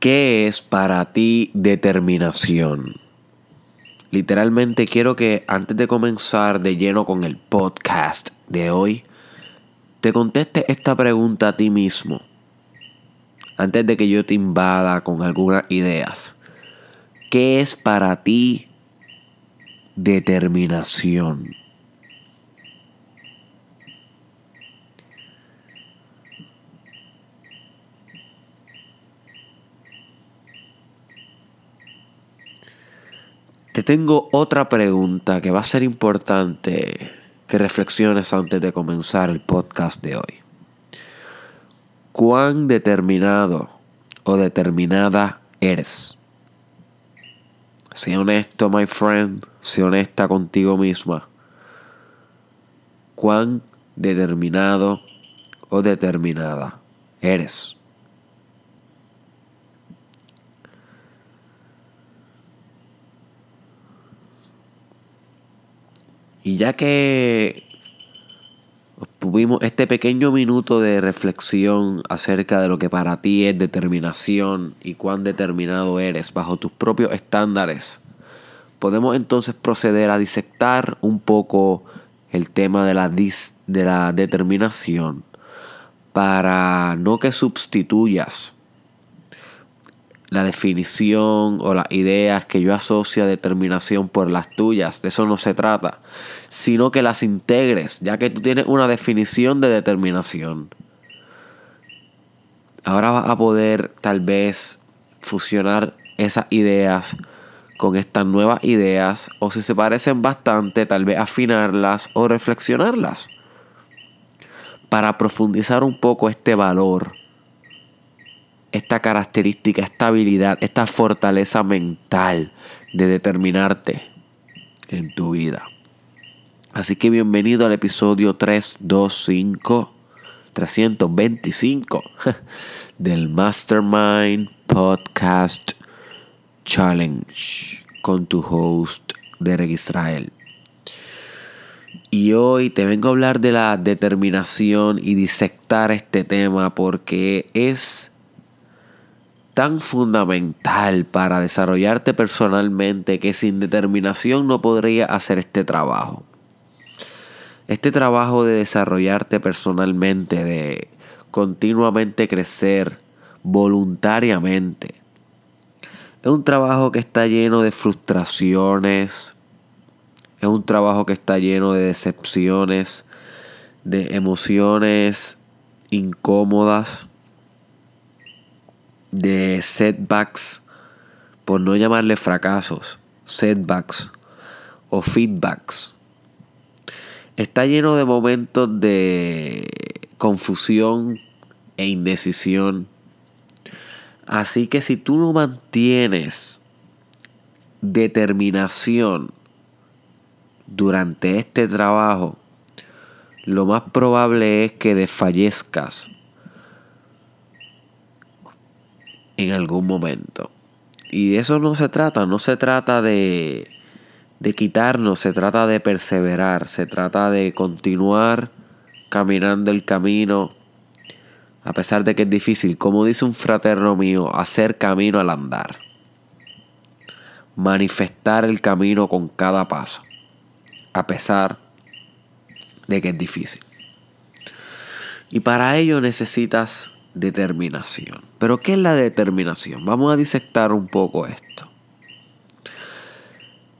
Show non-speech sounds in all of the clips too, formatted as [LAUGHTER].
¿Qué es para ti determinación? Literalmente quiero que antes de comenzar de lleno con el podcast de hoy, te conteste esta pregunta a ti mismo. Antes de que yo te invada con algunas ideas. ¿Qué es para ti determinación? Te tengo otra pregunta que va a ser importante que reflexiones antes de comenzar el podcast de hoy. ¿Cuán determinado o determinada eres? Sé honesto, my friend. Sé honesta contigo misma. ¿Cuán determinado o determinada eres? Y ya que tuvimos este pequeño minuto de reflexión acerca de lo que para ti es determinación y cuán determinado eres bajo tus propios estándares, podemos entonces proceder a disectar un poco el tema de la, de la determinación para no que sustituyas la definición o las ideas que yo asocio a determinación por las tuyas. De eso no se trata. Sino que las integres, ya que tú tienes una definición de determinación. Ahora vas a poder tal vez fusionar esas ideas con estas nuevas ideas o si se parecen bastante, tal vez afinarlas o reflexionarlas para profundizar un poco este valor esta característica, esta habilidad, esta fortaleza mental de determinarte en tu vida. Así que bienvenido al episodio 325, 325 [LAUGHS] del Mastermind Podcast Challenge con tu host Derek Israel. Y hoy te vengo a hablar de la determinación y disectar este tema porque es tan fundamental para desarrollarte personalmente que sin determinación no podría hacer este trabajo. Este trabajo de desarrollarte personalmente, de continuamente crecer voluntariamente, es un trabajo que está lleno de frustraciones, es un trabajo que está lleno de decepciones, de emociones incómodas, de setbacks, por no llamarle fracasos, setbacks o feedbacks. Está lleno de momentos de confusión e indecisión. Así que si tú no mantienes determinación durante este trabajo, lo más probable es que desfallezcas en algún momento. Y de eso no se trata, no se trata de, de quitarnos, se trata de perseverar, se trata de continuar caminando el camino, a pesar de que es difícil, como dice un fraterno mío, hacer camino al andar, manifestar el camino con cada paso, a pesar de que es difícil. Y para ello necesitas determinación. Pero ¿qué es la determinación? Vamos a disectar un poco esto.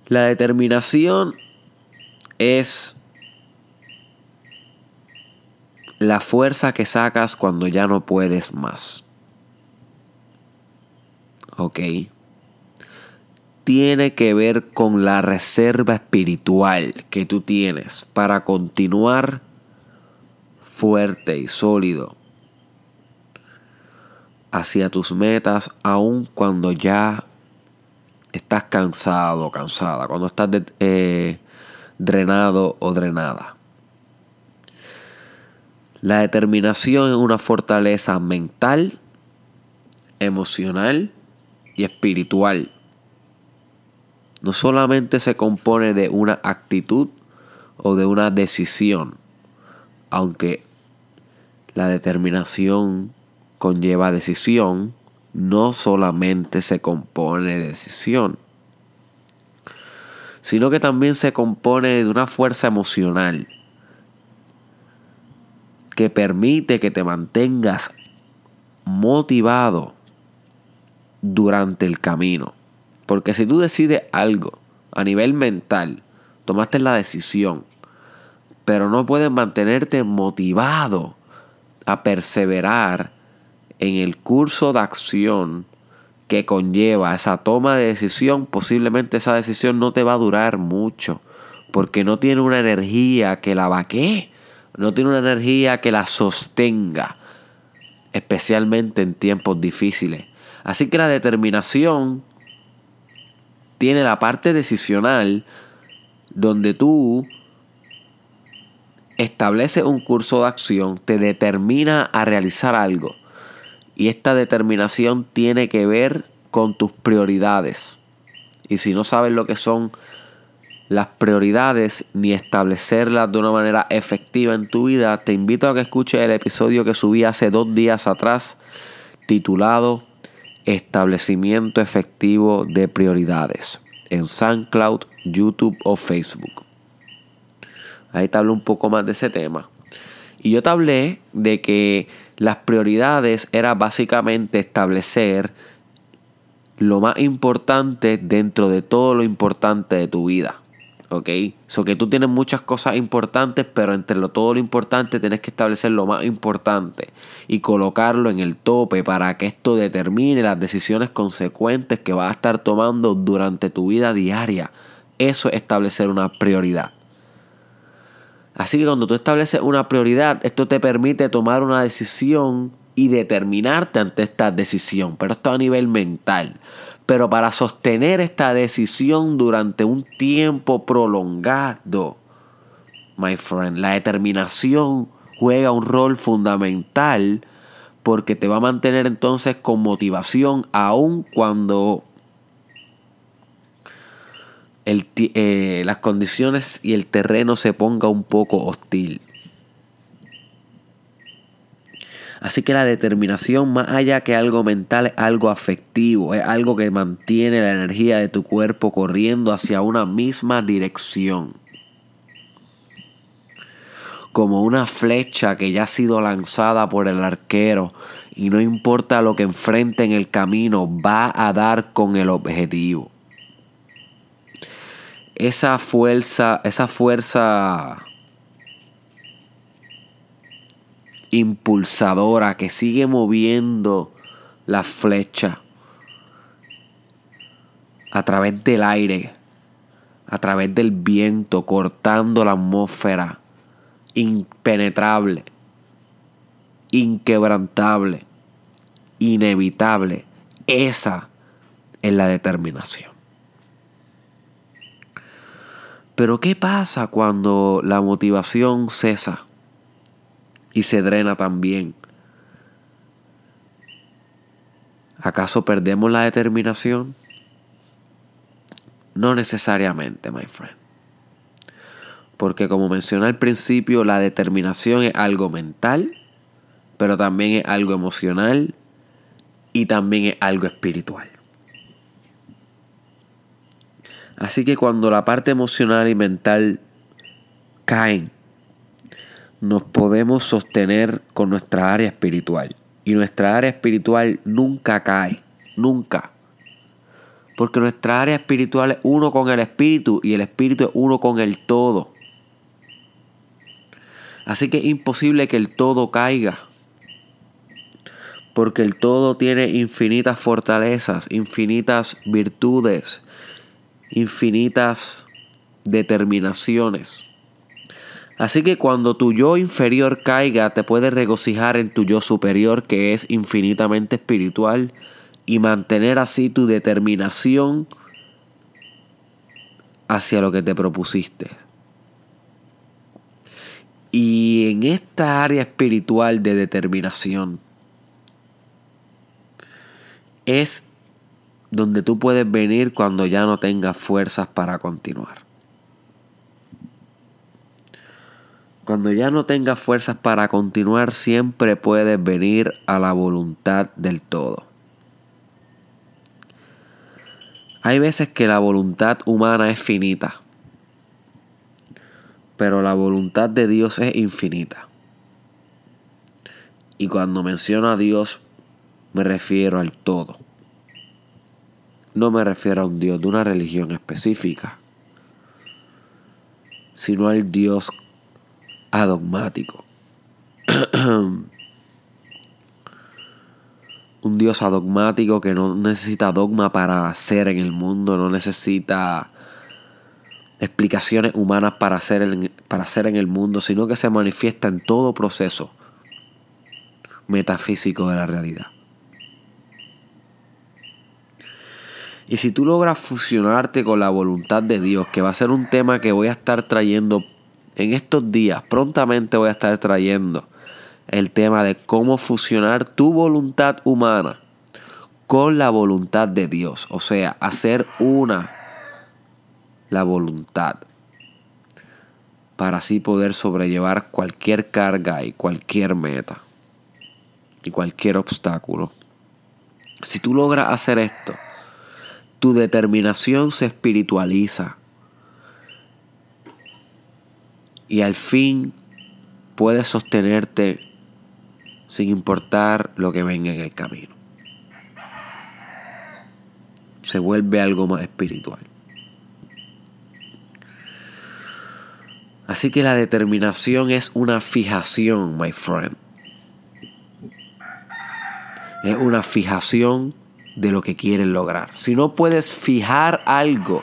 La determinación es la fuerza que sacas cuando ya no puedes más. ¿Ok? Tiene que ver con la reserva espiritual que tú tienes para continuar fuerte y sólido hacia tus metas aun cuando ya estás cansado o cansada, cuando estás eh, drenado o drenada. La determinación es una fortaleza mental, emocional y espiritual. No solamente se compone de una actitud o de una decisión, aunque la determinación conlleva decisión no solamente se compone de decisión, sino que también se compone de una fuerza emocional que permite que te mantengas motivado durante el camino. Porque si tú decides algo a nivel mental, tomaste la decisión, pero no puedes mantenerte motivado a perseverar en el curso de acción que conlleva esa toma de decisión, posiblemente esa decisión no te va a durar mucho, porque no tiene una energía que la vaquee, no tiene una energía que la sostenga, especialmente en tiempos difíciles. Así que la determinación tiene la parte decisional donde tú estableces un curso de acción, te determina a realizar algo. Y esta determinación tiene que ver con tus prioridades. Y si no sabes lo que son las prioridades ni establecerlas de una manera efectiva en tu vida, te invito a que escuches el episodio que subí hace dos días atrás titulado Establecimiento efectivo de prioridades en SoundCloud, YouTube o Facebook. Ahí te hablo un poco más de ese tema. Y yo te hablé de que las prioridades era básicamente establecer lo más importante dentro de todo lo importante de tu vida. ¿Ok? So que tú tienes muchas cosas importantes, pero entre lo, todo lo importante tienes que establecer lo más importante y colocarlo en el tope para que esto determine las decisiones consecuentes que vas a estar tomando durante tu vida diaria. Eso es establecer una prioridad. Así que cuando tú estableces una prioridad, esto te permite tomar una decisión y determinarte ante esta decisión, pero esto a nivel mental. Pero para sostener esta decisión durante un tiempo prolongado, my friend, la determinación juega un rol fundamental porque te va a mantener entonces con motivación aun cuando eh, las condiciones y el terreno se ponga un poco hostil. Así que la determinación, más allá que algo mental, es algo afectivo, es algo que mantiene la energía de tu cuerpo corriendo hacia una misma dirección. Como una flecha que ya ha sido lanzada por el arquero y no importa lo que enfrente en el camino, va a dar con el objetivo. Esa fuerza, esa fuerza impulsadora que sigue moviendo la flecha a través del aire, a través del viento, cortando la atmósfera, impenetrable, inquebrantable, inevitable. Esa es la determinación. Pero ¿qué pasa cuando la motivación cesa? y se drena también. ¿Acaso perdemos la determinación? No necesariamente, my friend. Porque como mencioné al principio, la determinación es algo mental, pero también es algo emocional y también es algo espiritual. Así que cuando la parte emocional y mental caen, nos podemos sostener con nuestra área espiritual. Y nuestra área espiritual nunca cae, nunca. Porque nuestra área espiritual es uno con el espíritu y el espíritu es uno con el todo. Así que es imposible que el todo caiga. Porque el todo tiene infinitas fortalezas, infinitas virtudes, infinitas determinaciones. Así que cuando tu yo inferior caiga, te puedes regocijar en tu yo superior que es infinitamente espiritual y mantener así tu determinación hacia lo que te propusiste. Y en esta área espiritual de determinación es donde tú puedes venir cuando ya no tengas fuerzas para continuar. Cuando ya no tengas fuerzas para continuar, siempre puedes venir a la voluntad del todo. Hay veces que la voluntad humana es finita, pero la voluntad de Dios es infinita. Y cuando menciono a Dios, me refiero al todo. No me refiero a un Dios de una religión específica, sino al Dios adogmático. [CLEARS THROAT] un Dios adogmático que no necesita dogma para ser en el mundo, no necesita explicaciones humanas para ser, para ser en el mundo, sino que se manifiesta en todo proceso metafísico de la realidad. Y si tú logras fusionarte con la voluntad de Dios, que va a ser un tema que voy a estar trayendo en estos días, prontamente voy a estar trayendo el tema de cómo fusionar tu voluntad humana con la voluntad de Dios. O sea, hacer una la voluntad para así poder sobrellevar cualquier carga y cualquier meta y cualquier obstáculo. Si tú logras hacer esto, tu determinación se espiritualiza. Y al fin puedes sostenerte sin importar lo que venga en el camino. Se vuelve algo más espiritual. Así que la determinación es una fijación, my friend. Es una fijación de lo que quieren lograr. Si no puedes fijar algo,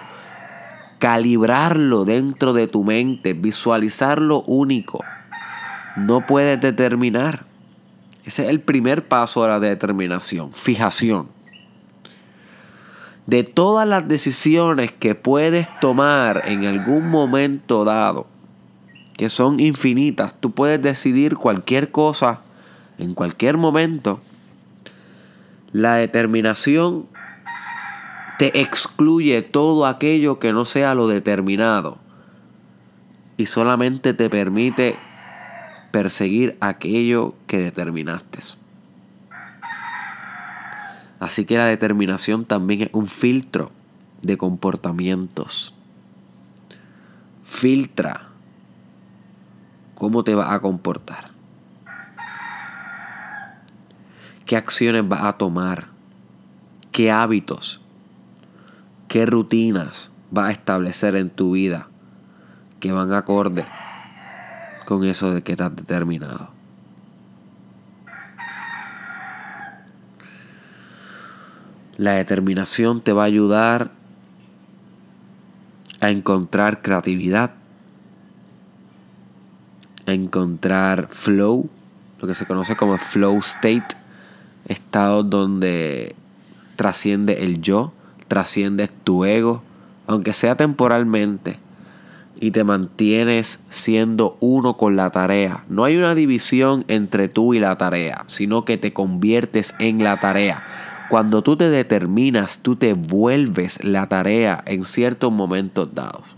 calibrarlo dentro de tu mente, visualizarlo único, no puedes determinar. Ese es el primer paso de la determinación, fijación. De todas las decisiones que puedes tomar en algún momento dado, que son infinitas, tú puedes decidir cualquier cosa en cualquier momento la determinación te excluye todo aquello que no sea lo determinado y solamente te permite perseguir aquello que determinaste. Así que la determinación también es un filtro de comportamientos. Filtra cómo te vas a comportar. Qué acciones vas a tomar, qué hábitos, qué rutinas vas a establecer en tu vida que van acorde con eso de que has determinado. La determinación te va a ayudar a encontrar creatividad, a encontrar flow, lo que se conoce como flow state, estados donde trasciende el yo, trasciende tu ego, aunque sea temporalmente, y te mantienes siendo uno con la tarea. No hay una división entre tú y la tarea, sino que te conviertes en la tarea. Cuando tú te determinas, tú te vuelves la tarea en ciertos momentos dados.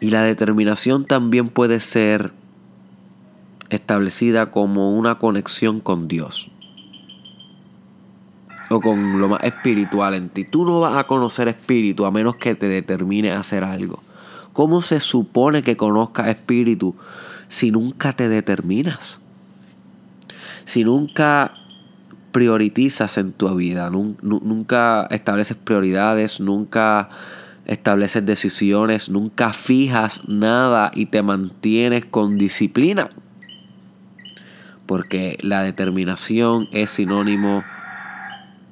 Y la determinación también puede ser establecida como una conexión con Dios o con lo más espiritual en ti. Tú no vas a conocer espíritu a menos que te determine a hacer algo. ¿Cómo se supone que conozcas espíritu si nunca te determinas? Si nunca priorizas en tu vida, nunca estableces prioridades, nunca estableces decisiones, nunca fijas nada y te mantienes con disciplina porque la determinación es sinónimo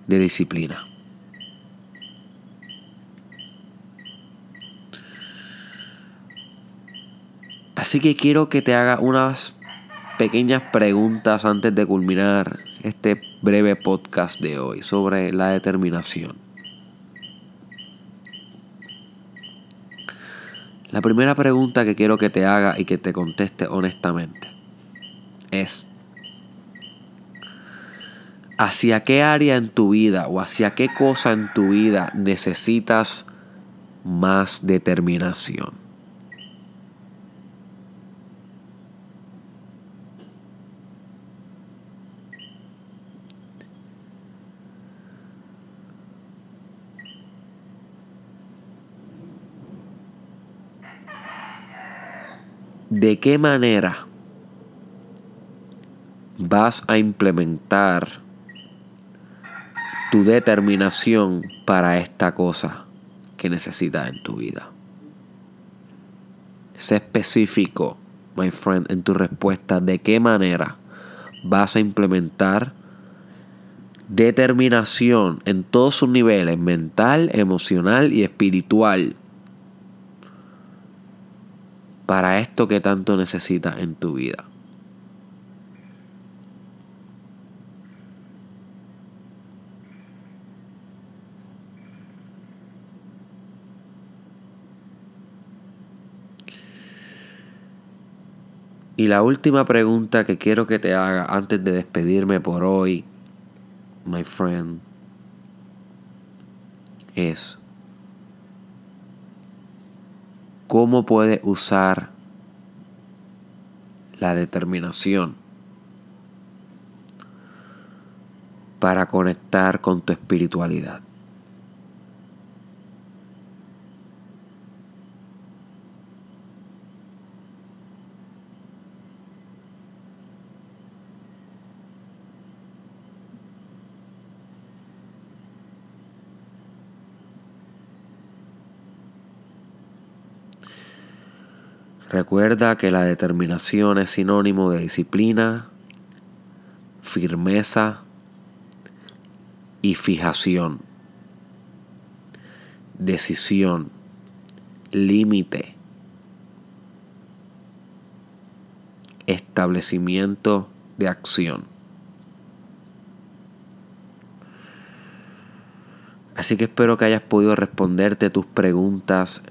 de disciplina. Así que quiero que te haga unas pequeñas preguntas antes de culminar este breve podcast de hoy sobre la determinación. La primera pregunta que quiero que te haga y que te conteste honestamente es, hacia qué área en tu vida o hacia qué cosa en tu vida necesitas más determinación. ¿De qué manera vas a implementar tu determinación para esta cosa que necesitas en tu vida? Sé específico, my friend, en tu respuesta. ¿De qué manera vas a implementar determinación en todos sus niveles, mental, emocional y espiritual, para esto que tanto necesitas en tu vida? Y la última pregunta que quiero que te haga antes de despedirme por hoy, my friend, es cómo puedes usar la determinación para conectar con tu espiritualidad. Recuerda que la determinación es sinónimo de disciplina, firmeza y fijación. Decisión, límite, establecimiento de acción. Así que espero que hayas podido responderte tus preguntas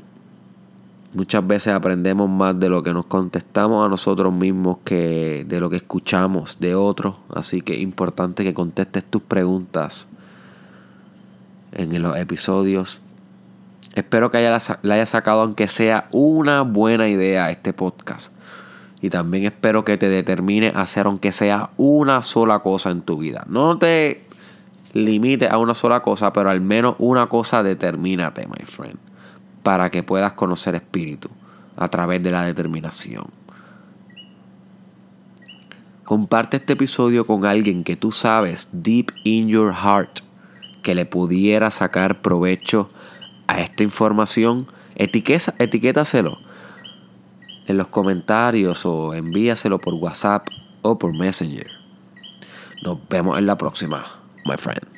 Muchas veces aprendemos más de lo que nos contestamos a nosotros mismos que de lo que escuchamos de otros. Así que es importante que contestes tus preguntas en los episodios. Espero que haya, le haya sacado aunque sea una buena idea este podcast. Y también espero que te determine a hacer aunque sea una sola cosa en tu vida. No te limites a una sola cosa, pero al menos una cosa determínate, my friend para que puedas conocer espíritu a través de la determinación. Comparte este episodio con alguien que tú sabes deep in your heart que le pudiera sacar provecho a esta información. Etiqueta, etiquétaselo en los comentarios o envíaselo por WhatsApp o por Messenger. Nos vemos en la próxima, my friend.